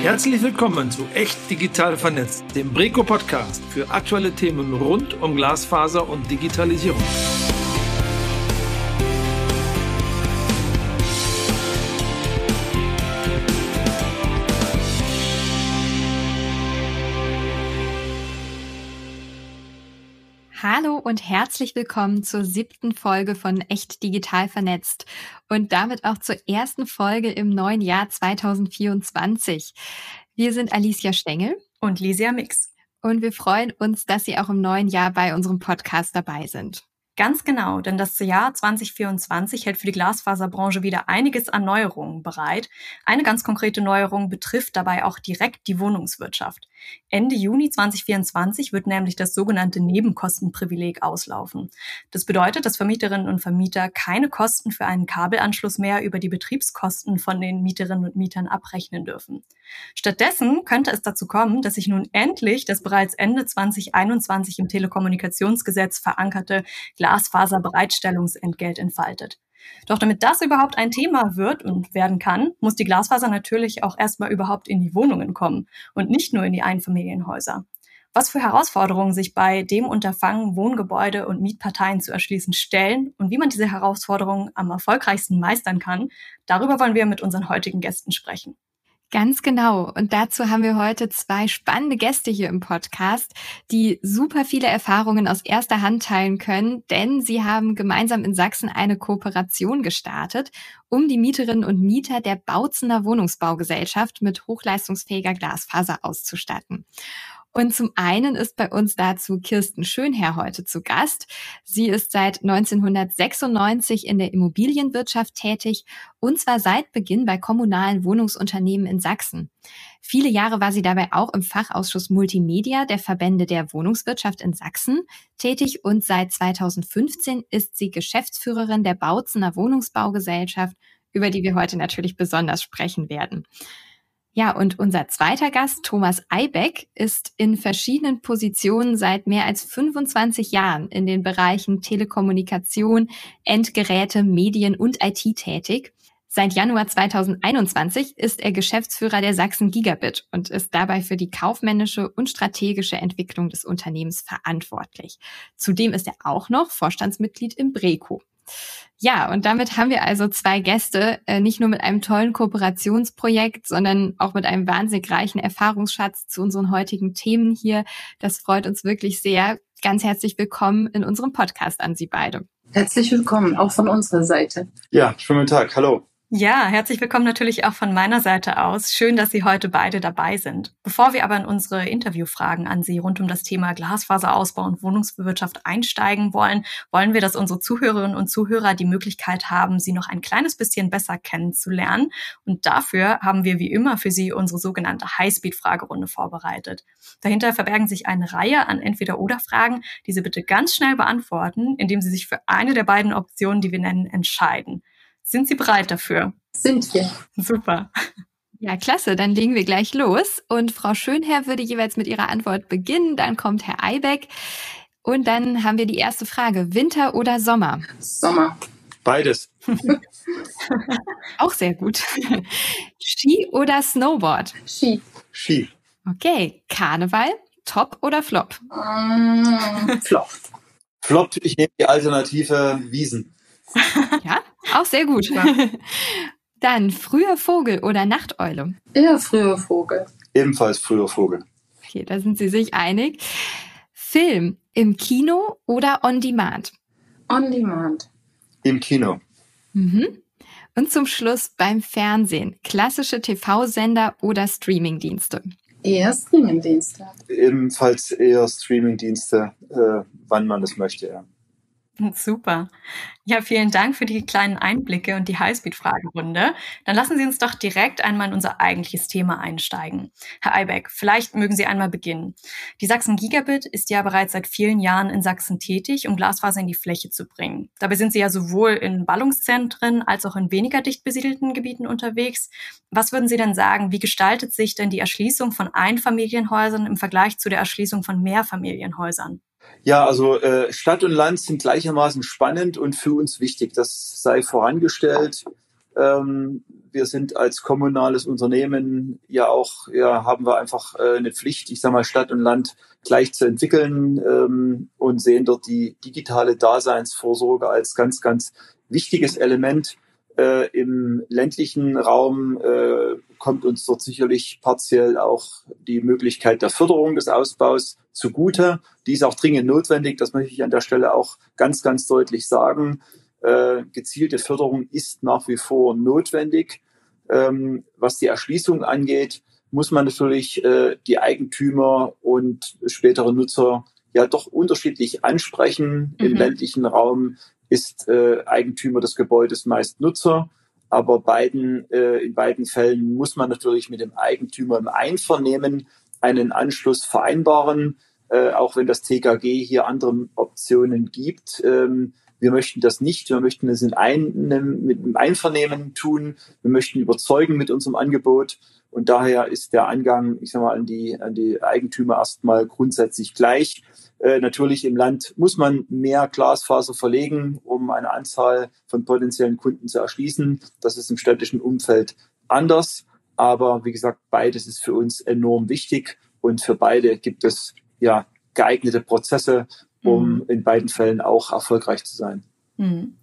Herzlich willkommen zu Echt Digital Vernetzt, dem Breco Podcast für aktuelle Themen rund um Glasfaser und Digitalisierung. Und herzlich willkommen zur siebten Folge von Echt Digital Vernetzt und damit auch zur ersten Folge im neuen Jahr 2024. Wir sind Alicia Stengel und Lisia Mix. Und wir freuen uns, dass Sie auch im neuen Jahr bei unserem Podcast dabei sind. Ganz genau, denn das Jahr 2024 hält für die Glasfaserbranche wieder einiges an Neuerungen bereit. Eine ganz konkrete Neuerung betrifft dabei auch direkt die Wohnungswirtschaft. Ende Juni 2024 wird nämlich das sogenannte Nebenkostenprivileg auslaufen. Das bedeutet, dass Vermieterinnen und Vermieter keine Kosten für einen Kabelanschluss mehr über die Betriebskosten von den Mieterinnen und Mietern abrechnen dürfen. Stattdessen könnte es dazu kommen, dass sich nun endlich das bereits Ende 2021 im Telekommunikationsgesetz verankerte Glasfaserbereitstellungsentgelt entfaltet. Doch damit das überhaupt ein Thema wird und werden kann, muss die Glasfaser natürlich auch erstmal überhaupt in die Wohnungen kommen und nicht nur in die Einfamilienhäuser. Was für Herausforderungen sich bei dem Unterfangen, Wohngebäude und Mietparteien zu erschließen stellen und wie man diese Herausforderungen am erfolgreichsten meistern kann, darüber wollen wir mit unseren heutigen Gästen sprechen. Ganz genau. Und dazu haben wir heute zwei spannende Gäste hier im Podcast, die super viele Erfahrungen aus erster Hand teilen können, denn sie haben gemeinsam in Sachsen eine Kooperation gestartet, um die Mieterinnen und Mieter der Bautzener Wohnungsbaugesellschaft mit hochleistungsfähiger Glasfaser auszustatten. Und zum einen ist bei uns dazu Kirsten Schönherr heute zu Gast. Sie ist seit 1996 in der Immobilienwirtschaft tätig und zwar seit Beginn bei kommunalen Wohnungsunternehmen in Sachsen. Viele Jahre war sie dabei auch im Fachausschuss Multimedia der Verbände der Wohnungswirtschaft in Sachsen tätig und seit 2015 ist sie Geschäftsführerin der Bautzener Wohnungsbaugesellschaft, über die wir heute natürlich besonders sprechen werden. Ja, und unser zweiter Gast, Thomas Eibeck, ist in verschiedenen Positionen seit mehr als 25 Jahren in den Bereichen Telekommunikation, Endgeräte, Medien und IT tätig. Seit Januar 2021 ist er Geschäftsführer der Sachsen Gigabit und ist dabei für die kaufmännische und strategische Entwicklung des Unternehmens verantwortlich. Zudem ist er auch noch Vorstandsmitglied im Breco. Ja, und damit haben wir also zwei Gäste, äh, nicht nur mit einem tollen Kooperationsprojekt, sondern auch mit einem wahnsinnig reichen Erfahrungsschatz zu unseren heutigen Themen hier. Das freut uns wirklich sehr. Ganz herzlich willkommen in unserem Podcast an Sie beide. Herzlich willkommen, auch von unserer Seite. Ja, schönen guten Tag. Hallo. Ja, herzlich willkommen natürlich auch von meiner Seite aus. Schön, dass Sie heute beide dabei sind. Bevor wir aber in unsere Interviewfragen an Sie rund um das Thema Glasfaserausbau und Wohnungsbewirtschaft einsteigen wollen, wollen wir, dass unsere Zuhörerinnen und Zuhörer die Möglichkeit haben, Sie noch ein kleines bisschen besser kennenzulernen. Und dafür haben wir wie immer für Sie unsere sogenannte Highspeed-Fragerunde vorbereitet. Dahinter verbergen sich eine Reihe an Entweder-Oder-Fragen, die Sie bitte ganz schnell beantworten, indem Sie sich für eine der beiden Optionen, die wir nennen, entscheiden. Sind Sie bereit dafür? Sind wir. Super. Ja, klasse. Dann legen wir gleich los. Und Frau Schönherr würde jeweils mit ihrer Antwort beginnen. Dann kommt Herr Eibeck. Und dann haben wir die erste Frage. Winter oder Sommer? Sommer. Beides. Auch sehr gut. Ski oder Snowboard? Ski. Ski. Okay. Karneval, Top oder Flop? Mm, flop. Flop, ich nehme die Alternative Wiesen. Ja, auch sehr gut. Dann früher Vogel oder Nachteule? Eher früher Vogel. Ebenfalls früher Vogel. Okay, da sind Sie sich einig. Film im Kino oder on demand? On demand. Im Kino. Mhm. Und zum Schluss beim Fernsehen. Klassische TV-Sender oder Streamingdienste? Eher Streamingdienste. Ebenfalls eher Streamingdienste, äh, wann man es möchte, ja. Super. Ja, vielen Dank für die kleinen Einblicke und die Highspeed-Fragerunde. Dann lassen Sie uns doch direkt einmal in unser eigentliches Thema einsteigen. Herr Eibeck, vielleicht mögen Sie einmal beginnen. Die Sachsen Gigabit ist ja bereits seit vielen Jahren in Sachsen tätig, um Glasfaser in die Fläche zu bringen. Dabei sind Sie ja sowohl in Ballungszentren als auch in weniger dicht besiedelten Gebieten unterwegs. Was würden Sie denn sagen, wie gestaltet sich denn die Erschließung von Einfamilienhäusern im Vergleich zu der Erschließung von Mehrfamilienhäusern? Ja, also äh, Stadt und Land sind gleichermaßen spannend und für uns wichtig. Das sei vorangestellt. Ähm, wir sind als kommunales Unternehmen ja auch, ja, haben wir einfach äh, eine Pflicht, ich sage mal, Stadt und Land gleich zu entwickeln ähm, und sehen dort die digitale Daseinsvorsorge als ganz, ganz wichtiges Element. Äh, Im ländlichen Raum äh, kommt uns dort sicherlich partiell auch die Möglichkeit der Förderung des Ausbaus zugute. Die ist auch dringend notwendig, das möchte ich an der Stelle auch ganz, ganz deutlich sagen. Äh, gezielte Förderung ist nach wie vor notwendig. Ähm, was die Erschließung angeht, muss man natürlich äh, die Eigentümer und spätere Nutzer ja doch unterschiedlich ansprechen. Mhm. Im ländlichen Raum ist äh, Eigentümer des Gebäudes meist Nutzer, aber beiden, äh, in beiden Fällen muss man natürlich mit dem Eigentümer im Einvernehmen einen Anschluss vereinbaren, äh, auch wenn das TKG hier andere Optionen gibt. Ähm, wir möchten das nicht. Wir möchten es in einem, mit einem Einvernehmen tun. Wir möchten überzeugen mit unserem Angebot. Und daher ist der Angang, ich sag mal, an die, an die Eigentümer erstmal grundsätzlich gleich. Äh, natürlich im Land muss man mehr Glasfaser verlegen, um eine Anzahl von potenziellen Kunden zu erschließen. Das ist im städtischen Umfeld anders. Aber wie gesagt, beides ist für uns enorm wichtig und für beide gibt es ja geeignete Prozesse, um mhm. in beiden Fällen auch erfolgreich zu sein. Mhm.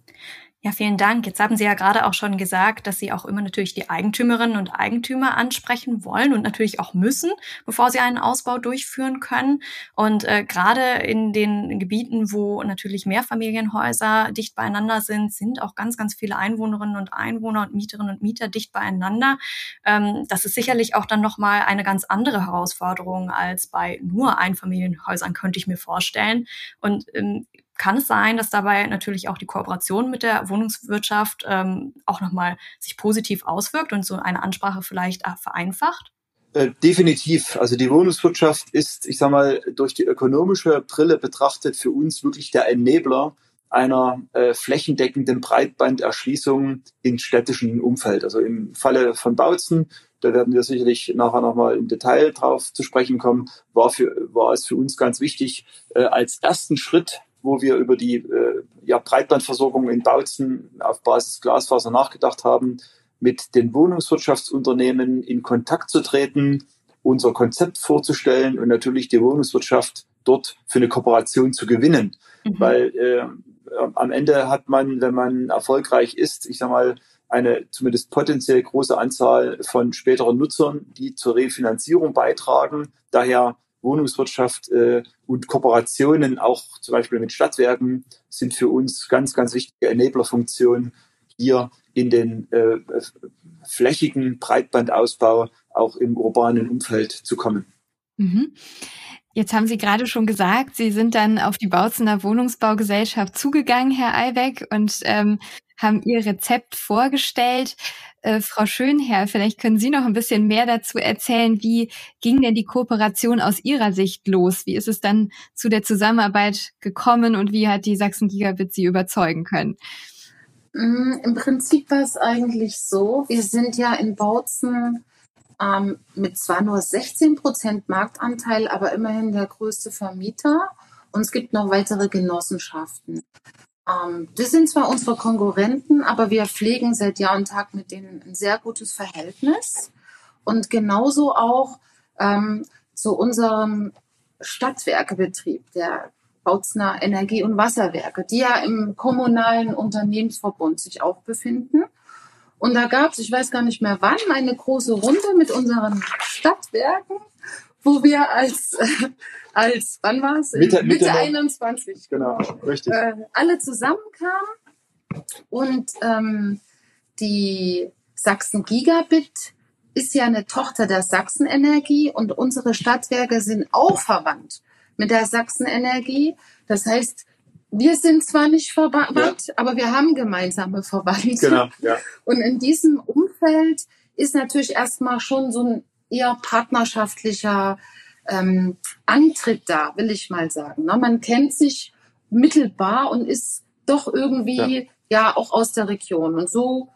Ja, vielen Dank. Jetzt haben Sie ja gerade auch schon gesagt, dass Sie auch immer natürlich die Eigentümerinnen und Eigentümer ansprechen wollen und natürlich auch müssen, bevor Sie einen Ausbau durchführen können. Und äh, gerade in den Gebieten, wo natürlich Mehrfamilienhäuser dicht beieinander sind, sind auch ganz, ganz viele Einwohnerinnen und Einwohner und Mieterinnen und Mieter dicht beieinander. Ähm, das ist sicherlich auch dann nochmal eine ganz andere Herausforderung als bei nur Einfamilienhäusern, könnte ich mir vorstellen. Und ähm, kann es sein, dass dabei natürlich auch die Kooperation mit der Wohnungswirtschaft ähm, auch nochmal sich positiv auswirkt und so eine Ansprache vielleicht äh, vereinfacht? Äh, definitiv. Also die Wohnungswirtschaft ist, ich sage mal, durch die ökonomische Brille betrachtet für uns wirklich der Enabler einer äh, flächendeckenden Breitbanderschließung im städtischen Umfeld. Also im Falle von Bautzen, da werden wir sicherlich nachher nochmal im Detail drauf zu sprechen kommen, war, für, war es für uns ganz wichtig, äh, als ersten Schritt wo wir über die äh, ja, Breitbandversorgung in Bautzen auf Basis Glasfaser nachgedacht haben, mit den Wohnungswirtschaftsunternehmen in Kontakt zu treten, unser Konzept vorzustellen und natürlich die Wohnungswirtschaft dort für eine Kooperation zu gewinnen. Mhm. Weil äh, am Ende hat man, wenn man erfolgreich ist, ich sage mal, eine zumindest potenziell große Anzahl von späteren Nutzern, die zur Refinanzierung beitragen. Daher Wohnungswirtschaft äh, und Kooperationen auch zum Beispiel mit Stadtwerken sind für uns ganz, ganz wichtige Enabler-Funktionen, hier in den äh, flächigen Breitbandausbau auch im urbanen Umfeld zu kommen. Mhm. Jetzt haben Sie gerade schon gesagt, Sie sind dann auf die Bautzener Wohnungsbaugesellschaft zugegangen, Herr Eibeck, und ähm, haben Ihr Rezept vorgestellt. Äh, Frau Schönherr, vielleicht können Sie noch ein bisschen mehr dazu erzählen. Wie ging denn die Kooperation aus Ihrer Sicht los? Wie ist es dann zu der Zusammenarbeit gekommen und wie hat die Sachsen Gigabit Sie überzeugen können? Mm, Im Prinzip war es eigentlich so, wir sind ja in Bautzen ähm, mit zwar nur 16 Prozent Marktanteil, aber immerhin der größte Vermieter. Und es gibt noch weitere Genossenschaften. Ähm, das sind zwar unsere Konkurrenten, aber wir pflegen seit Jahr und Tag mit denen ein sehr gutes Verhältnis. Und genauso auch ähm, zu unserem Stadtwerkebetrieb, der Bautzner Energie- und Wasserwerke, die ja im kommunalen Unternehmensverbund sich auch befinden. Und da gab es, ich weiß gar nicht mehr wann, eine große Runde mit unseren Stadtwerken wo wir als, äh, als wann war es? Mitte, Mitte, Mitte 21. Genau, richtig. Äh, alle zusammenkamen und ähm, die Sachsen Gigabit ist ja eine Tochter der Sachsenenergie und unsere Stadtwerke sind auch verwandt mit der Sachsenenergie. Das heißt, wir sind zwar nicht verwandt, ja. aber wir haben gemeinsame Verwandte. Genau, ja. Und in diesem Umfeld ist natürlich erstmal schon so ein eher partnerschaftlicher ähm, Antritt da, will ich mal sagen. Ne? Man kennt sich mittelbar und ist doch irgendwie ja. ja auch aus der Region. Und so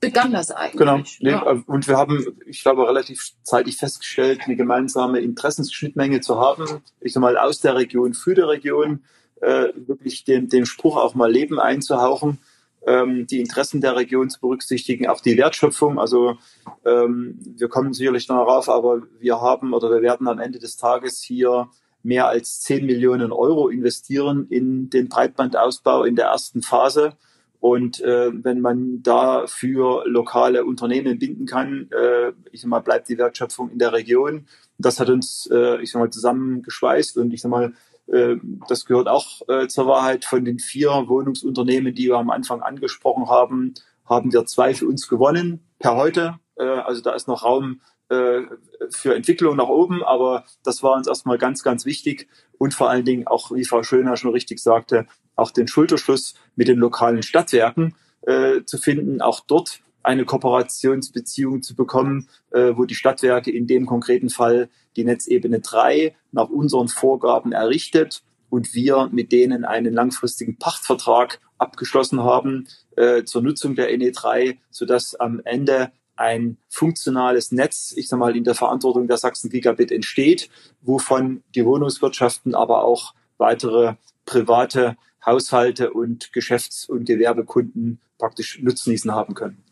begann das eigentlich. Genau. Ja. Und wir haben, ich glaube, relativ zeitig festgestellt, eine gemeinsame Interessensschnittmenge zu haben. Ich sag mal, aus der Region, für die Region, äh, wirklich dem, dem Spruch auch mal Leben einzuhauchen ähm, die Interessen der Region zu berücksichtigen, auch die Wertschöpfung. Also ähm, wir kommen sicherlich noch darauf, aber wir haben oder wir werden am Ende des Tages hier mehr als 10 Millionen Euro investieren in den Breitbandausbau in der ersten Phase. Und äh, wenn man da für lokale Unternehmen binden kann, äh, ich sag mal, bleibt die Wertschöpfung in der Region. Das hat uns, äh, ich sag mal, zusammengeschweißt und ich sag mal, das gehört auch äh, zur Wahrheit. Von den vier Wohnungsunternehmen, die wir am Anfang angesprochen haben, haben wir zwei für uns gewonnen per heute. Äh, also da ist noch Raum äh, für Entwicklung nach oben, aber das war uns erstmal ganz, ganz wichtig und vor allen Dingen auch, wie Frau Schöner schon richtig sagte, auch den Schulterschluss mit den lokalen Stadtwerken äh, zu finden, auch dort eine Kooperationsbeziehung zu bekommen, äh, wo die Stadtwerke in dem konkreten Fall die Netzebene 3 nach unseren Vorgaben errichtet und wir mit denen einen langfristigen Pachtvertrag abgeschlossen haben äh, zur Nutzung der NE3, sodass am Ende ein funktionales Netz, ich sag mal, in der Verantwortung der Sachsen Gigabit entsteht, wovon die Wohnungswirtschaften, aber auch weitere private Haushalte und Geschäfts- und Gewerbekunden praktisch Nutznießen haben können.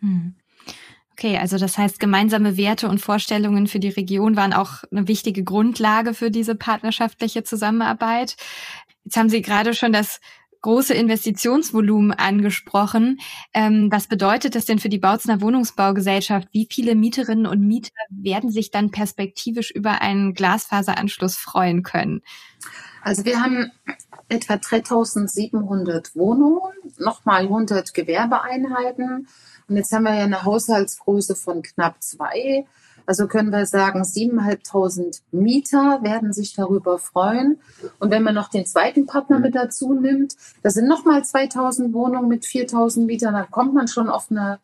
Hm. Okay, also das heißt, gemeinsame Werte und Vorstellungen für die Region waren auch eine wichtige Grundlage für diese partnerschaftliche Zusammenarbeit. Jetzt haben Sie gerade schon das große Investitionsvolumen angesprochen. Ähm, was bedeutet das denn für die Bautzener Wohnungsbaugesellschaft? Wie viele Mieterinnen und Mieter werden sich dann perspektivisch über einen Glasfaseranschluss freuen können? Also wir haben etwa 3700 Wohnungen, nochmal 100 Gewerbeeinheiten. Und jetzt haben wir ja eine Haushaltsgröße von knapp zwei. Also können wir sagen, 7.500 Mieter werden sich darüber freuen. Und wenn man noch den zweiten Partner mit dazu nimmt, das sind nochmal 2.000 Wohnungen mit 4.000 Mietern, dann kommt man schon auf eine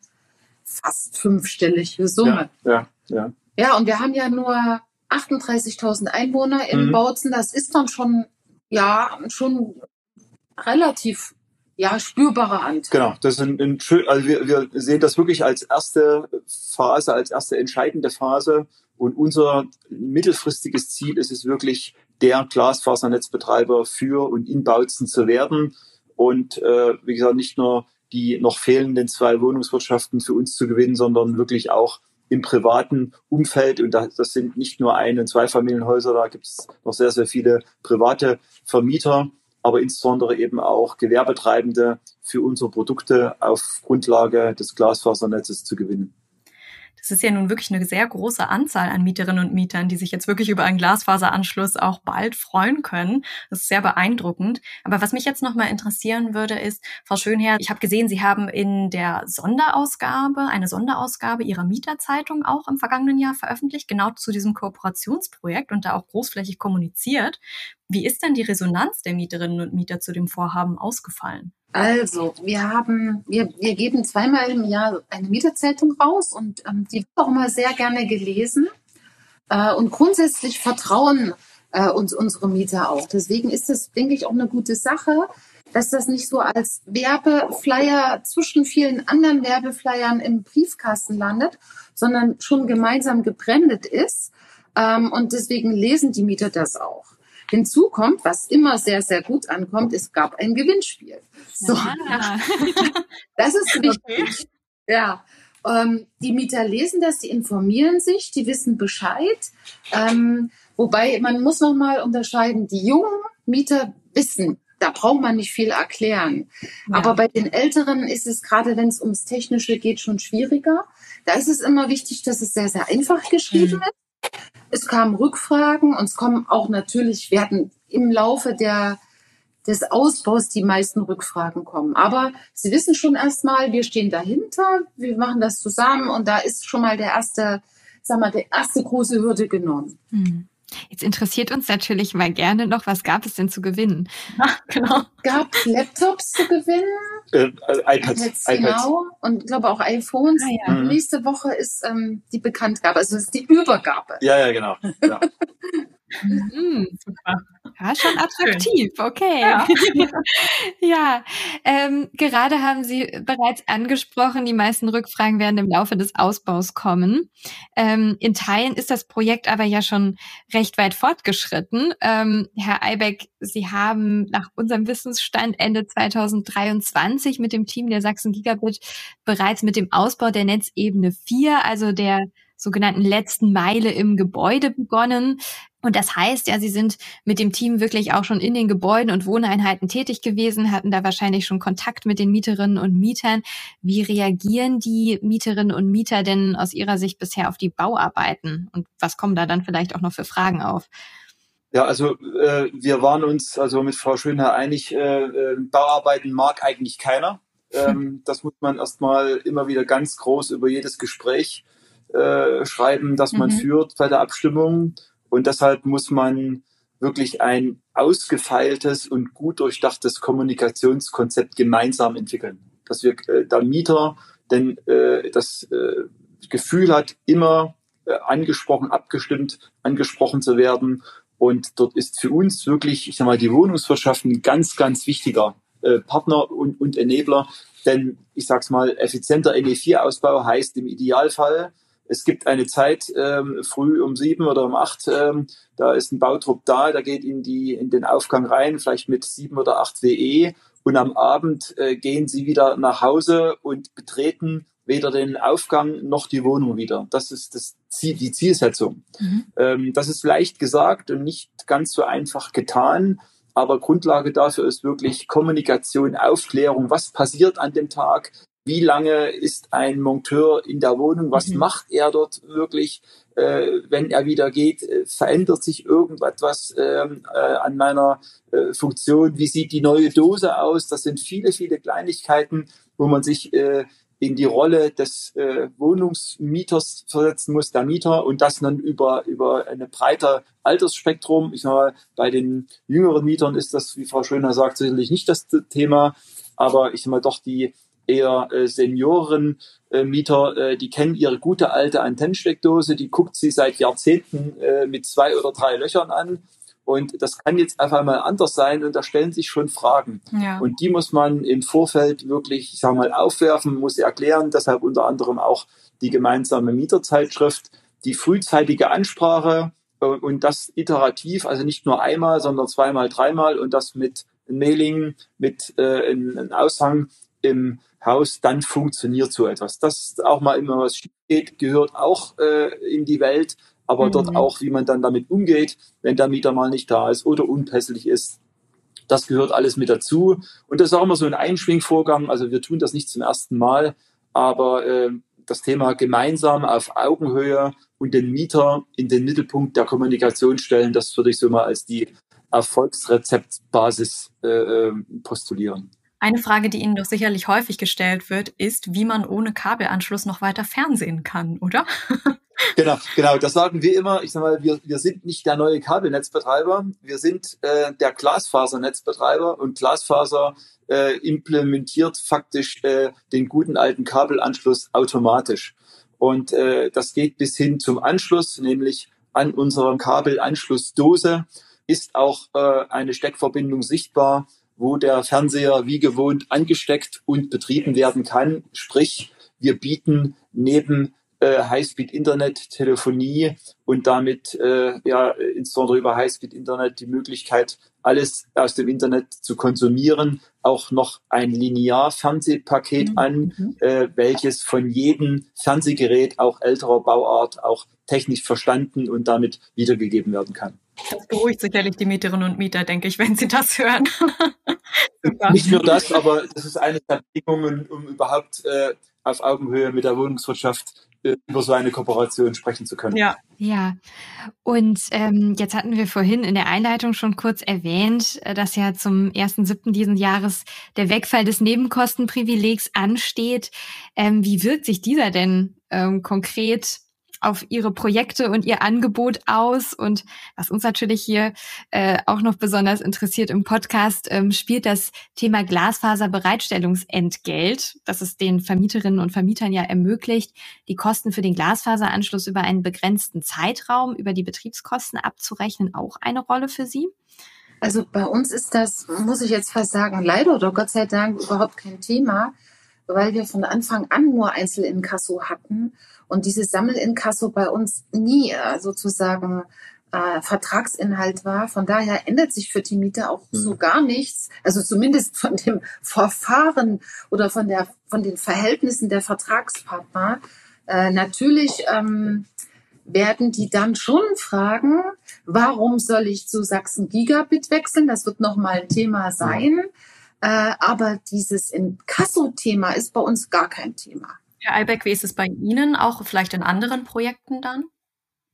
fast fünfstellige Summe. Ja, ja, ja. ja und wir haben ja nur 38.000 Einwohner in mhm. Bautzen. Das ist dann schon, ja, schon relativ ja, spürbare Anteil. Genau, das ist ein, ein schön, also wir, wir sehen das wirklich als erste Phase, als erste entscheidende Phase. Und unser mittelfristiges Ziel ist es wirklich, der Glasfasernetzbetreiber für und in Bautzen zu werden. Und äh, wie gesagt, nicht nur die noch fehlenden zwei Wohnungswirtschaften für uns zu gewinnen, sondern wirklich auch im privaten Umfeld. Und das, das sind nicht nur Ein- und Zweifamilienhäuser, da gibt es noch sehr, sehr viele private Vermieter aber insbesondere eben auch Gewerbetreibende für unsere Produkte auf Grundlage des Glasfasernetzes zu gewinnen. Das ist ja nun wirklich eine sehr große Anzahl an Mieterinnen und Mietern, die sich jetzt wirklich über einen Glasfaseranschluss auch bald freuen können. Das ist sehr beeindruckend. Aber was mich jetzt noch mal interessieren würde, ist, Frau Schönherr, ich habe gesehen, Sie haben in der Sonderausgabe, eine Sonderausgabe Ihrer Mieterzeitung auch im vergangenen Jahr veröffentlicht, genau zu diesem Kooperationsprojekt und da auch großflächig kommuniziert. Wie ist denn die Resonanz der Mieterinnen und Mieter zu dem Vorhaben ausgefallen? Also, wir haben, wir, wir geben zweimal im Jahr eine Mieterzeitung raus und ähm, die wird auch immer sehr gerne gelesen. Äh, und grundsätzlich vertrauen äh, uns unsere Mieter auch. Deswegen ist das, denke ich, auch eine gute Sache, dass das nicht so als Werbeflyer zwischen vielen anderen Werbeflyern im Briefkasten landet, sondern schon gemeinsam gebrandet ist. Ähm, und deswegen lesen die Mieter das auch. Hinzu kommt, was immer sehr, sehr gut ankommt, es gab ein Gewinnspiel. So. Ja. Das ist wichtig. Ja. Ähm, die Mieter lesen das, die informieren sich, die wissen Bescheid. Ähm, wobei man muss noch mal unterscheiden, die jungen Mieter wissen, da braucht man nicht viel erklären. Ja. Aber bei den Älteren ist es gerade, wenn es ums Technische geht, schon schwieriger. Da ist es immer wichtig, dass es sehr, sehr einfach geschrieben mhm. ist es kamen Rückfragen und es kommen auch natürlich, werden im Laufe der, des Ausbaus die meisten Rückfragen kommen. Aber Sie wissen schon erstmal, wir stehen dahinter, wir machen das zusammen und da ist schon mal der erste, sag mal, der erste große Hürde genommen. Hm. Jetzt interessiert uns natürlich mal gerne noch, was gab es denn zu gewinnen? Ach, genau. Gab Laptops zu gewinnen? Äh, äh iPads. Jetzt, genau. Und ich glaube auch iPhones. Ah, ja. mhm. Nächste Woche ist ähm, die Bekanntgabe, also ist die Übergabe. Ja, ja, genau. Ja. mhm, super. Ja, schon attraktiv, okay. Ja, ja ähm, gerade haben Sie bereits angesprochen, die meisten Rückfragen werden im Laufe des Ausbaus kommen. Ähm, in Teilen ist das Projekt aber ja schon recht weit fortgeschritten. Ähm, Herr Eibeck, Sie haben nach unserem Wissensstand Ende 2023 mit dem Team der Sachsen Gigabit bereits mit dem Ausbau der Netzebene 4, also der sogenannten letzten Meile im Gebäude begonnen. Und das heißt ja, Sie sind mit dem Team wirklich auch schon in den Gebäuden und Wohneinheiten tätig gewesen, hatten da wahrscheinlich schon Kontakt mit den Mieterinnen und Mietern. Wie reagieren die Mieterinnen und Mieter denn aus Ihrer Sicht bisher auf die Bauarbeiten? Und was kommen da dann vielleicht auch noch für Fragen auf? Ja, also äh, wir waren uns also mit Frau Schönherr einig, äh, äh Bauarbeiten mag eigentlich keiner. Ähm, das muss man erstmal immer wieder ganz groß über jedes Gespräch äh, schreiben, das man mhm. führt bei der Abstimmung. Und deshalb muss man wirklich ein ausgefeiltes und gut durchdachtes Kommunikationskonzept gemeinsam entwickeln. Dass wir äh, der Mieter denn äh, das äh, Gefühl hat, immer äh, angesprochen, abgestimmt, angesprochen zu werden. Und dort ist für uns wirklich, ich sag mal, die Wohnungswirtschaft ein ganz, ganz wichtiger äh, Partner und, und Enabler. Denn ich sag's mal, effizienter NE4-Ausbau heißt im Idealfall, es gibt eine Zeit ähm, früh um sieben oder um acht, ähm, da ist ein Bautrupp da, da geht in, die, in den Aufgang rein, vielleicht mit sieben oder acht WE und am Abend äh, gehen sie wieder nach Hause und betreten weder den Aufgang noch die Wohnung wieder. Das ist das Ziel, die Zielsetzung. Mhm. Ähm, das ist leicht gesagt und nicht ganz so einfach getan. Aber Grundlage dafür ist wirklich Kommunikation, Aufklärung. Was passiert an dem Tag? Wie lange ist ein Monteur in der Wohnung, was mhm. macht er dort wirklich, äh, wenn er wieder geht, äh, verändert sich irgendetwas ähm, äh, an meiner äh, Funktion, wie sieht die neue Dose aus, das sind viele, viele Kleinigkeiten, wo man sich äh, in die Rolle des Wohnungsmieters versetzen muss, der Mieter, und das dann über, über eine breite Altersspektrum. Ich sag mal, bei den jüngeren Mietern ist das, wie Frau Schöner sagt, sicherlich nicht das Thema, aber ich sag mal doch die eher äh, Senioren-Mieter, äh, äh, die kennen ihre gute alte Antennensteckdose, die guckt sie seit Jahrzehnten äh, mit zwei oder drei Löchern an. Und das kann jetzt einfach mal anders sein und da stellen sich schon Fragen. Ja. Und die muss man im Vorfeld wirklich, ich sag mal, aufwerfen, muss erklären. Deshalb unter anderem auch die gemeinsame Mieterzeitschrift, die frühzeitige Ansprache äh, und das iterativ, also nicht nur einmal, sondern zweimal, dreimal und das mit Mailing, mit äh, einem Aushang im Haus, dann funktioniert so etwas. Dass auch mal immer was geht, gehört auch äh, in die Welt, aber mhm. dort auch, wie man dann damit umgeht, wenn der Mieter mal nicht da ist oder unpässlich ist. Das gehört alles mit dazu. Und das ist auch immer so ein Einschwingvorgang. Also wir tun das nicht zum ersten Mal, aber äh, das Thema gemeinsam auf Augenhöhe und den Mieter in den Mittelpunkt der Kommunikation stellen, das würde ich so mal als die Erfolgsrezeptbasis äh, äh postulieren. Eine Frage, die Ihnen doch sicherlich häufig gestellt wird, ist, wie man ohne Kabelanschluss noch weiter fernsehen kann, oder? Genau, genau. Das sagen wir immer. Ich sage mal, wir, wir sind nicht der neue Kabelnetzbetreiber. Wir sind äh, der Glasfasernetzbetreiber und Glasfaser äh, implementiert faktisch äh, den guten alten Kabelanschluss automatisch. Und äh, das geht bis hin zum Anschluss, nämlich an unserer Kabelanschlussdose ist auch äh, eine Steckverbindung sichtbar wo der Fernseher wie gewohnt angesteckt und betrieben werden kann. Sprich, wir bieten neben äh, Highspeed-Internet, Telefonie und damit äh, ja insbesondere über Highspeed-Internet die Möglichkeit, alles aus dem Internet zu konsumieren, auch noch ein Linear-Fernsehpaket mhm. an, äh, welches von jedem Fernsehgerät, auch älterer Bauart, auch technisch verstanden und damit wiedergegeben werden kann. Das beruhigt sicherlich die Mieterinnen und Mieter, denke ich, wenn sie das hören. Nicht nur das, aber das ist eine der Bedingungen, um überhaupt äh, auf Augenhöhe mit der Wohnungswirtschaft äh, über so eine Kooperation sprechen zu können. Ja. Ja, und ähm, jetzt hatten wir vorhin in der Einleitung schon kurz erwähnt, äh, dass ja zum 1.7. diesen Jahres der Wegfall des Nebenkostenprivilegs ansteht. Ähm, wie wirkt sich dieser denn ähm, konkret auf ihre Projekte und ihr Angebot aus. Und was uns natürlich hier äh, auch noch besonders interessiert im Podcast, ähm, spielt das Thema Glasfaserbereitstellungsentgelt, das es den Vermieterinnen und Vermietern ja ermöglicht, die Kosten für den Glasfaseranschluss über einen begrenzten Zeitraum über die Betriebskosten abzurechnen, auch eine Rolle für Sie? Also bei uns ist das, muss ich jetzt fast sagen, leider oder Gott sei Dank überhaupt kein Thema, weil wir von Anfang an nur Einzelinkasso hatten und dieses Sammelinkasso bei uns nie äh, sozusagen äh, Vertragsinhalt war. Von daher ändert sich für die Mieter auch mhm. so gar nichts. Also zumindest von dem Verfahren oder von der von den Verhältnissen der Vertragspartner. Äh, natürlich ähm, werden die dann schon fragen, warum soll ich zu Sachsen Gigabit wechseln? Das wird nochmal ein Thema sein. Äh, aber dieses Inkasso-Thema ist bei uns gar kein Thema. Herr Albeck, wie ist es bei Ihnen, auch vielleicht in anderen Projekten dann?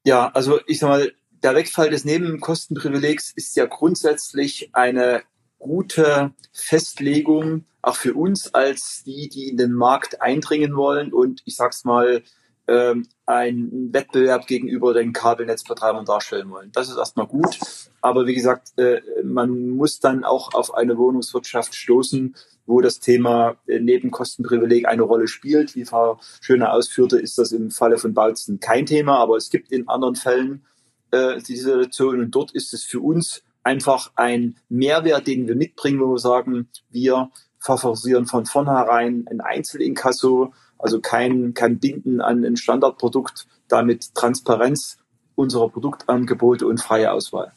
Ja, also ich sag mal, der Wegfall des Nebenkostenprivilegs ist ja grundsätzlich eine gute Festlegung, auch für uns als die, die in den Markt eindringen wollen und ich sag's mal, ähm, einen Wettbewerb gegenüber den Kabelnetzbetreibern darstellen wollen. Das ist erstmal gut. Aber wie gesagt, äh, man muss dann auch auf eine Wohnungswirtschaft stoßen, wo das Thema äh, Nebenkostenprivileg eine Rolle spielt. Wie Frau Schöne ausführte, ist das im Falle von Bautzen kein Thema, aber es gibt in anderen Fällen äh, diese Situation und dort ist es für uns einfach ein Mehrwert, den wir mitbringen, wo wir sagen, wir favorisieren von vornherein ein Einzelinkasso, also kein, kein Binden an ein Standardprodukt, damit Transparenz unserer Produktangebote und freie Auswahl.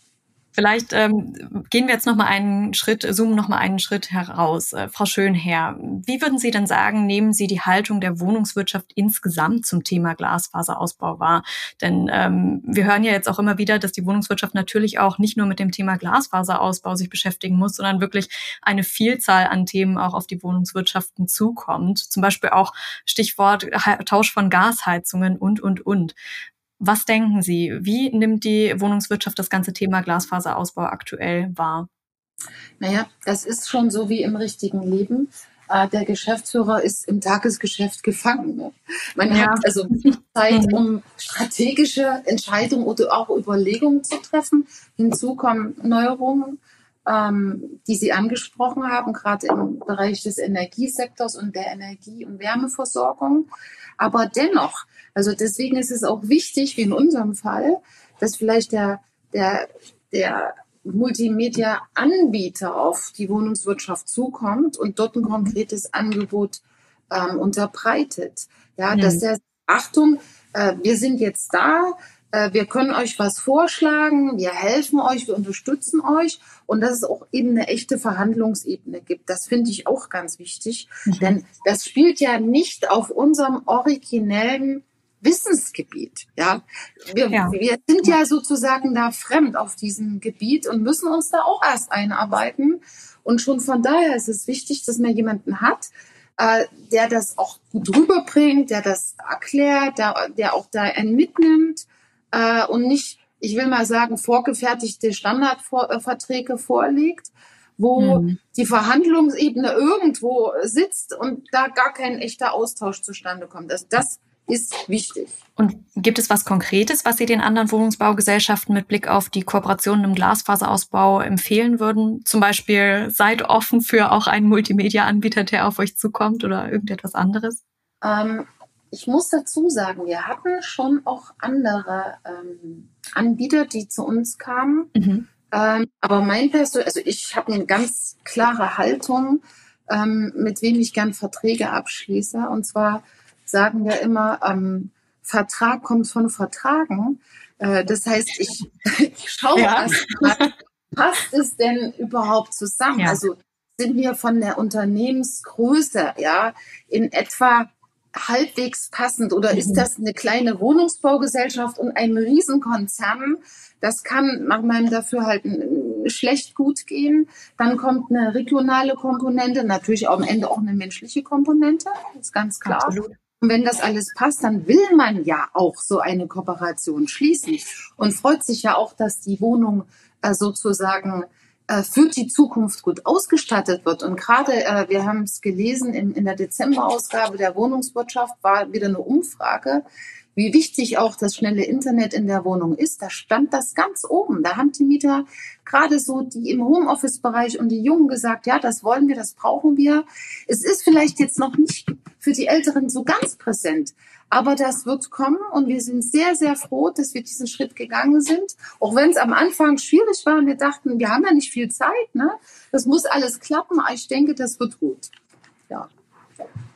Vielleicht ähm, gehen wir jetzt noch mal einen Schritt, zoomen noch mal einen Schritt heraus. Äh, Frau Schönherr, wie würden Sie denn sagen, nehmen Sie die Haltung der Wohnungswirtschaft insgesamt zum Thema Glasfaserausbau wahr? Denn ähm, wir hören ja jetzt auch immer wieder, dass die Wohnungswirtschaft natürlich auch nicht nur mit dem Thema Glasfaserausbau sich beschäftigen muss, sondern wirklich eine Vielzahl an Themen auch auf die Wohnungswirtschaften zukommt. Zum Beispiel auch Stichwort Tausch von Gasheizungen und, und, und. Was denken Sie? Wie nimmt die Wohnungswirtschaft das ganze Thema Glasfaserausbau aktuell wahr? Naja, das ist schon so wie im richtigen Leben. Äh, der Geschäftsführer ist im Tagesgeschäft gefangen. Man ja. hat also Zeit, mhm. um strategische Entscheidungen oder auch Überlegungen zu treffen. Hinzu kommen Neuerungen, ähm, die Sie angesprochen haben, gerade im Bereich des Energiesektors und der Energie- und Wärmeversorgung. Aber dennoch also deswegen ist es auch wichtig, wie in unserem Fall, dass vielleicht der, der, der Multimedia-Anbieter auf die Wohnungswirtschaft zukommt und dort ein konkretes Angebot ähm, unterbreitet. Ja, mhm. dass der Achtung, äh, wir sind jetzt da, äh, wir können euch was vorschlagen, wir helfen euch, wir unterstützen euch und dass es auch eben eine echte Verhandlungsebene gibt. Das finde ich auch ganz wichtig, mhm. denn das spielt ja nicht auf unserem originellen Wissensgebiet. Ja, wir, ja. wir sind ja sozusagen da fremd auf diesem Gebiet und müssen uns da auch erst einarbeiten. Und schon von daher ist es wichtig, dass man jemanden hat, äh, der das auch gut rüberbringt, der das erklärt, der, der auch da einen mitnimmt äh, und nicht, ich will mal sagen, vorgefertigte Standardverträge vorlegt, wo hm. die Verhandlungsebene irgendwo sitzt und da gar kein echter Austausch zustande kommt. Also das ist wichtig. Und gibt es was Konkretes, was Sie den anderen Wohnungsbaugesellschaften mit Blick auf die Kooperationen im Glasfaserausbau empfehlen würden? Zum Beispiel seid offen für auch einen Multimedia-Anbieter, der auf euch zukommt oder irgendetwas anderes? Ähm, ich muss dazu sagen, wir hatten schon auch andere ähm, Anbieter, die zu uns kamen. Mhm. Ähm, aber mein Person, also ich habe eine ganz klare Haltung, ähm, mit wem ich gern Verträge abschließe. Und zwar sagen wir immer, ähm, Vertrag kommt von Vertragen. Äh, das heißt, ich, ich schaue ja. erst mal, passt es denn überhaupt zusammen? Ja. Also sind wir von der Unternehmensgröße ja in etwa halbwegs passend oder mhm. ist das eine kleine Wohnungsbaugesellschaft und ein Riesenkonzern? Das kann nach meinem Dafürhalten schlecht gut gehen. Dann kommt eine regionale Komponente, natürlich am Ende auch eine menschliche Komponente, ist ganz klar. Absolut. Und wenn das alles passt, dann will man ja auch so eine Kooperation schließen und freut sich ja auch, dass die Wohnung äh, sozusagen äh, für die Zukunft gut ausgestattet wird. Und gerade, äh, wir haben es gelesen, in, in der Dezemberausgabe der Wohnungswirtschaft war wieder eine Umfrage, wie wichtig auch das schnelle Internet in der Wohnung ist. Da stand das ganz oben. Da haben die Mieter gerade so die im Homeoffice-Bereich und die Jungen gesagt, ja, das wollen wir, das brauchen wir. Es ist vielleicht jetzt noch nicht für die Älteren so ganz präsent, Aber das wird kommen und wir sind sehr, sehr froh, dass wir diesen Schritt gegangen sind. Auch wenn es am Anfang schwierig war und wir dachten, wir haben ja nicht viel Zeit, ne? Das muss alles klappen, aber ich denke, das wird gut. Ja.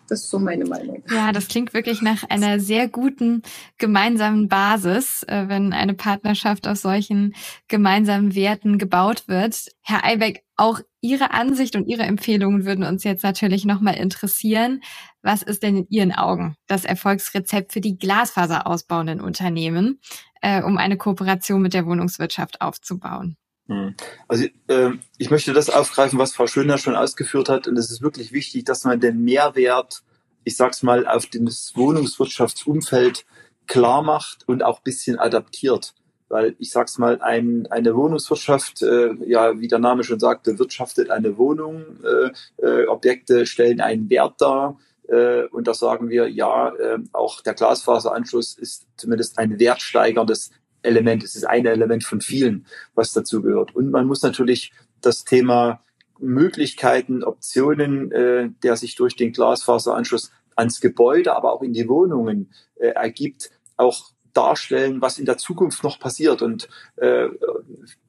Das ist so meine Meinung. Ja, das klingt wirklich nach einer sehr guten gemeinsamen Basis, äh, wenn eine Partnerschaft auf solchen gemeinsamen Werten gebaut wird. Herr Eibeck, auch Ihre Ansicht und Ihre Empfehlungen würden uns jetzt natürlich nochmal interessieren. Was ist denn in Ihren Augen das Erfolgsrezept für die Glasfaser ausbauenden Unternehmen, äh, um eine Kooperation mit der Wohnungswirtschaft aufzubauen? Hm. Also äh, ich möchte das aufgreifen, was Frau Schöner schon ausgeführt hat. Und es ist wirklich wichtig, dass man den Mehrwert, ich sag's mal, auf das Wohnungswirtschaftsumfeld klar macht und auch bisschen adaptiert. Weil ich sag's mal, ein, eine Wohnungswirtschaft, äh, ja, wie der Name schon sagt, bewirtschaftet eine Wohnung, äh, äh, Objekte stellen einen Wert dar. Äh, und da sagen wir, ja, äh, auch der Glasfaseranschluss ist zumindest ein wertsteigerndes Element. Es ist ein Element von vielen, was dazu gehört. Und man muss natürlich das Thema Möglichkeiten, Optionen, äh, der sich durch den Glasfaseranschluss ans Gebäude, aber auch in die Wohnungen äh, ergibt, auch darstellen, was in der Zukunft noch passiert. Und äh,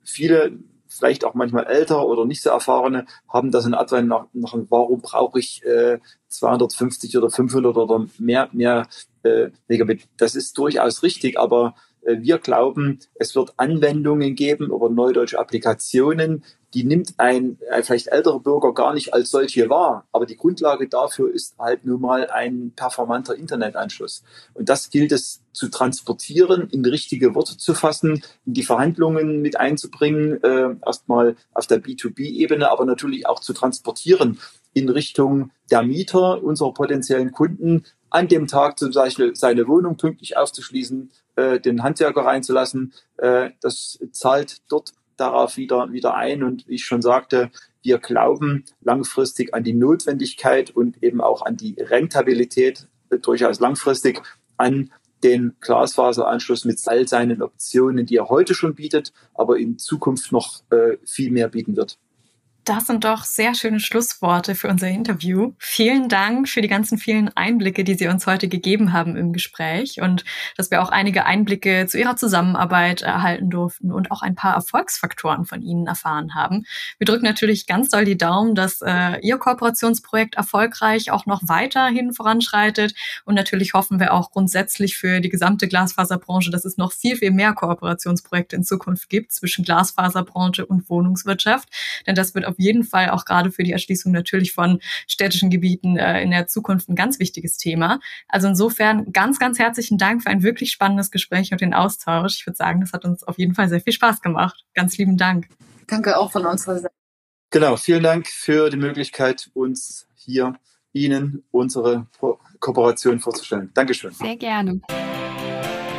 viele, vielleicht auch manchmal älter oder nicht so erfahrene, haben das in Advent nach, nach warum brauche ich äh, 250 oder 500 oder mehr, mehr äh, Megabit. Das ist durchaus richtig, aber wir glauben, es wird Anwendungen geben oder neudeutsche Applikationen, die nimmt ein, ein vielleicht älterer Bürger gar nicht als solche wahr. Aber die Grundlage dafür ist halt nun mal ein performanter Internetanschluss. Und das gilt es zu transportieren, in richtige Worte zu fassen, in die Verhandlungen mit einzubringen, äh, erstmal auf der B2B-Ebene, aber natürlich auch zu transportieren in Richtung der Mieter, unserer potenziellen Kunden, an dem Tag zum Beispiel seine Wohnung pünktlich aufzuschließen, äh, den Handwerker reinzulassen. Äh, das zahlt dort darauf wieder, wieder ein. Und wie ich schon sagte, wir glauben langfristig an die Notwendigkeit und eben auch an die Rentabilität, äh, durchaus langfristig, an den Glasfaseranschluss mit all seinen Optionen, die er heute schon bietet, aber in Zukunft noch äh, viel mehr bieten wird. Das sind doch sehr schöne Schlussworte für unser Interview. Vielen Dank für die ganzen vielen Einblicke, die Sie uns heute gegeben haben im Gespräch und dass wir auch einige Einblicke zu Ihrer Zusammenarbeit erhalten durften und auch ein paar Erfolgsfaktoren von Ihnen erfahren haben. Wir drücken natürlich ganz doll die Daumen, dass äh, Ihr Kooperationsprojekt erfolgreich auch noch weiterhin voranschreitet und natürlich hoffen wir auch grundsätzlich für die gesamte Glasfaserbranche, dass es noch viel, viel mehr Kooperationsprojekte in Zukunft gibt zwischen Glasfaserbranche und Wohnungswirtschaft, denn das wird auf jeden Fall auch gerade für die Erschließung natürlich von städtischen Gebieten äh, in der Zukunft ein ganz wichtiges Thema. Also insofern ganz, ganz herzlichen Dank für ein wirklich spannendes Gespräch und den Austausch. Ich würde sagen, das hat uns auf jeden Fall sehr viel Spaß gemacht. Ganz lieben Dank. Danke auch von unserer Seite. Genau, vielen Dank für die Möglichkeit, uns hier Ihnen unsere Kooperation vorzustellen. Dankeschön. Sehr gerne.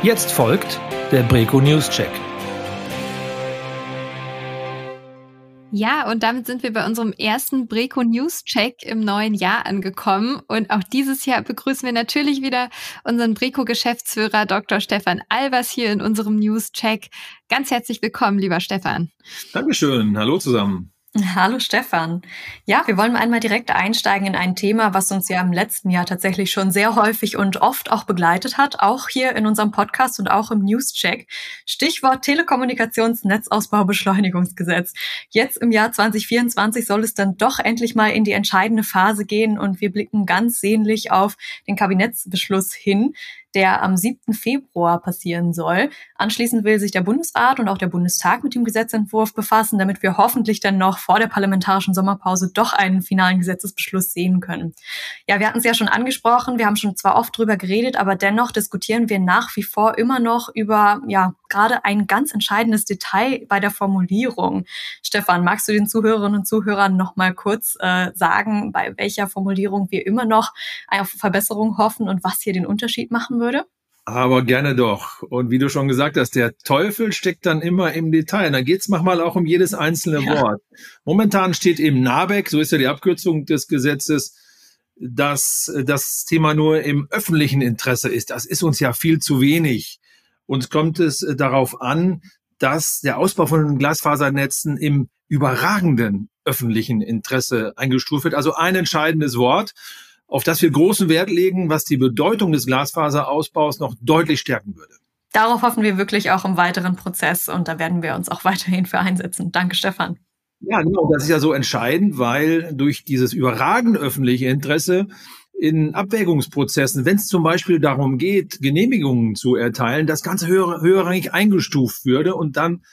Jetzt folgt der Breco News Check. Ja, und damit sind wir bei unserem ersten Breco News Check im neuen Jahr angekommen. Und auch dieses Jahr begrüßen wir natürlich wieder unseren Breco Geschäftsführer Dr. Stefan Albers hier in unserem News Check. Ganz herzlich willkommen, lieber Stefan. Dankeschön. Hallo zusammen. Hallo Stefan. Ja, wir wollen einmal direkt einsteigen in ein Thema, was uns ja im letzten Jahr tatsächlich schon sehr häufig und oft auch begleitet hat, auch hier in unserem Podcast und auch im Newscheck. Stichwort Telekommunikationsnetzausbaubeschleunigungsgesetz. Jetzt im Jahr 2024 soll es dann doch endlich mal in die entscheidende Phase gehen und wir blicken ganz sehnlich auf den Kabinettsbeschluss hin der am 7. Februar passieren soll. Anschließend will sich der Bundesrat und auch der Bundestag mit dem Gesetzentwurf befassen, damit wir hoffentlich dann noch vor der parlamentarischen Sommerpause doch einen finalen Gesetzesbeschluss sehen können. Ja, wir hatten es ja schon angesprochen, wir haben schon zwar oft drüber geredet, aber dennoch diskutieren wir nach wie vor immer noch über, ja, gerade ein ganz entscheidendes Detail bei der Formulierung. Stefan, magst du den Zuhörerinnen und Zuhörern noch mal kurz äh, sagen, bei welcher Formulierung wir immer noch auf Verbesserung hoffen und was hier den Unterschied machen würde? Aber gerne doch. Und wie du schon gesagt hast, der Teufel steckt dann immer im Detail. Da geht's manchmal auch um jedes einzelne ja. Wort. Momentan steht im NABEC, so ist ja die Abkürzung des Gesetzes, dass das Thema nur im öffentlichen Interesse ist. Das ist uns ja viel zu wenig. Uns kommt es darauf an, dass der Ausbau von Glasfasernetzen im überragenden öffentlichen Interesse eingestuft wird. Also ein entscheidendes Wort. auf das wir großen Wert legen, was die Bedeutung des Glasfaserausbaus noch deutlich stärken würde. Darauf hoffen wir wirklich auch im weiteren Prozess und da werden wir uns auch weiterhin für einsetzen. Danke, Stefan. Ja, genau, das ist ja so entscheidend, weil durch dieses überragende öffentliche Interesse in Abwägungsprozessen, wenn es zum Beispiel darum geht, Genehmigungen zu erteilen, das Ganze höher, höherrangig eingestuft würde und dann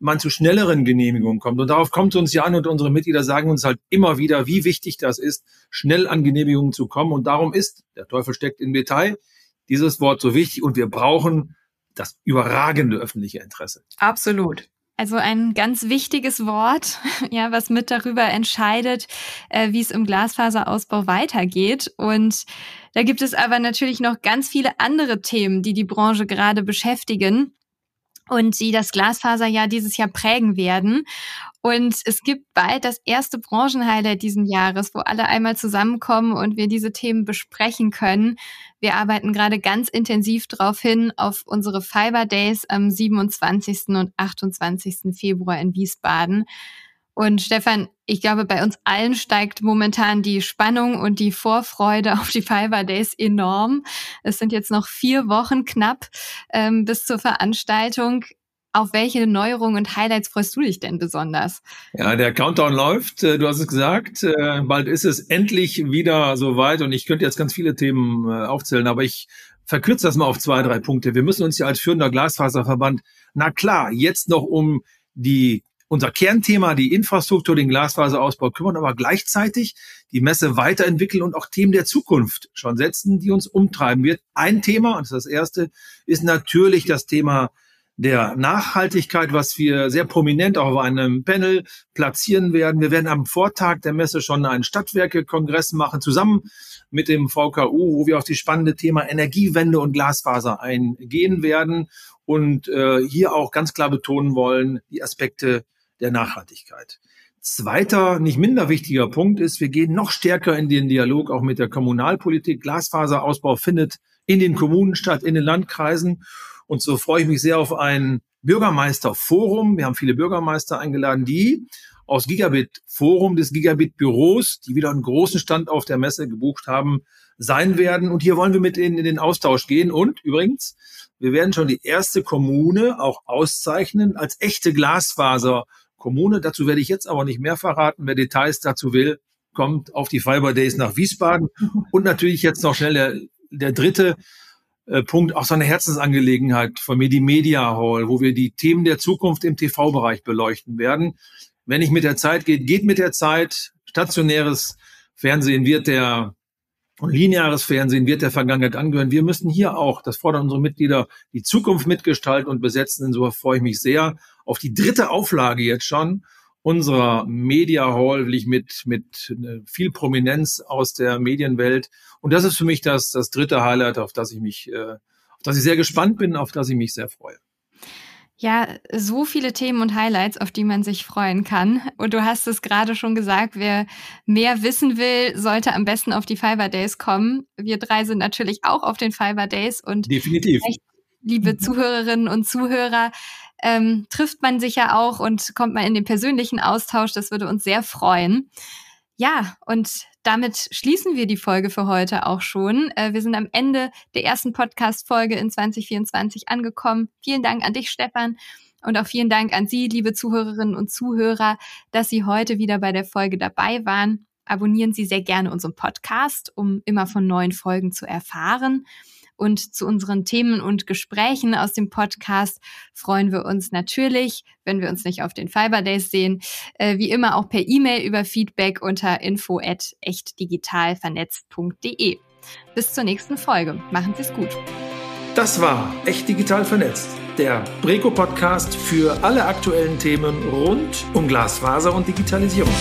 man zu schnelleren Genehmigungen kommt. Und darauf kommt uns ja an und unsere Mitglieder sagen uns halt immer wieder, wie wichtig das ist, schnell an Genehmigungen zu kommen. Und darum ist, der Teufel steckt im Detail, dieses Wort so wichtig und wir brauchen das überragende öffentliche Interesse. Absolut. Also ein ganz wichtiges Wort, ja, was mit darüber entscheidet, äh, wie es im Glasfaserausbau weitergeht. Und da gibt es aber natürlich noch ganz viele andere Themen, die die Branche gerade beschäftigen und die das Glasfaserjahr dieses Jahr prägen werden. Und es gibt bald das erste Branchenhighlight diesen Jahres, wo alle einmal zusammenkommen und wir diese Themen besprechen können. Wir arbeiten gerade ganz intensiv darauf hin auf unsere Fiber Days am 27. und 28. Februar in Wiesbaden. Und Stefan, ich glaube, bei uns allen steigt momentan die Spannung und die Vorfreude auf die Fiber Days enorm. Es sind jetzt noch vier Wochen knapp ähm, bis zur Veranstaltung. Auf welche Neuerungen und Highlights freust du dich denn besonders? Ja, der Countdown läuft. Äh, du hast es gesagt. Äh, bald ist es endlich wieder soweit und ich könnte jetzt ganz viele Themen äh, aufzählen, aber ich verkürze das mal auf zwei, drei Punkte. Wir müssen uns ja als führender Glasfaserverband, na klar, jetzt noch um die unser Kernthema, die Infrastruktur, den Glasfaserausbau kümmern, aber gleichzeitig die Messe weiterentwickeln und auch Themen der Zukunft schon setzen, die uns umtreiben wird. Ein Thema, und das ist das erste, ist natürlich das Thema der Nachhaltigkeit, was wir sehr prominent auch auf einem Panel platzieren werden. Wir werden am Vortag der Messe schon einen Stadtwerke-Kongress machen, zusammen mit dem VKU, wo wir auf die spannende Thema Energiewende und Glasfaser eingehen werden und äh, hier auch ganz klar betonen wollen, die Aspekte der Nachhaltigkeit. Zweiter, nicht minder wichtiger Punkt ist, wir gehen noch stärker in den Dialog auch mit der Kommunalpolitik. Glasfaserausbau findet in den Kommunen statt, in den Landkreisen. Und so freue ich mich sehr auf ein Bürgermeisterforum. Wir haben viele Bürgermeister eingeladen, die aus Gigabit Forum des Gigabit Büros, die wieder einen großen Stand auf der Messe gebucht haben, sein werden. Und hier wollen wir mit ihnen in den Austausch gehen. Und übrigens, wir werden schon die erste Kommune auch auszeichnen als echte Glasfaser-Kommune. Dazu werde ich jetzt aber nicht mehr verraten. Wer Details dazu will, kommt auf die Fiber Days nach Wiesbaden. Und natürlich jetzt noch schnell der, der dritte äh, Punkt, auch so eine Herzensangelegenheit von mir, die Media Hall, wo wir die Themen der Zukunft im TV-Bereich beleuchten werden. Wenn nicht mit der Zeit geht, geht mit der Zeit. Stationäres Fernsehen wird der und lineares Fernsehen wird der Vergangenheit angehören. Wir müssen hier auch, das fordern unsere Mitglieder, die Zukunft mitgestalten und besetzen. Insofern freue ich mich sehr auf die dritte Auflage jetzt schon unserer Media Hall, will ich mit, mit äh, viel Prominenz aus der Medienwelt. Und das ist für mich das, das dritte Highlight, auf das ich mich, äh, auf das ich sehr gespannt bin, auf das ich mich sehr freue. Ja, so viele Themen und Highlights, auf die man sich freuen kann. Und du hast es gerade schon gesagt, wer mehr wissen will, sollte am besten auf die Fiber Days kommen. Wir drei sind natürlich auch auf den Fiber Days und definitiv. Liebe. Zuhörerinnen und Zuhörer, ähm, trifft man sich ja auch und kommt mal in den persönlichen Austausch. Das würde uns sehr freuen. Ja, und damit schließen wir die Folge für heute auch schon. Äh, wir sind am Ende der ersten Podcast-Folge in 2024 angekommen. Vielen Dank an dich, Stefan. Und auch vielen Dank an Sie, liebe Zuhörerinnen und Zuhörer, dass Sie heute wieder bei der Folge dabei waren. Abonnieren Sie sehr gerne unseren Podcast, um immer von neuen Folgen zu erfahren. Und zu unseren Themen und Gesprächen aus dem Podcast freuen wir uns natürlich, wenn wir uns nicht auf den Fiber Days sehen, äh, wie immer auch per E-Mail über Feedback unter info at echtdigitalvernetzt.de. Bis zur nächsten Folge. Machen Sie es gut. Das war Echt Digital Vernetzt, der Breco-Podcast für alle aktuellen Themen rund um Glasfaser und Digitalisierung.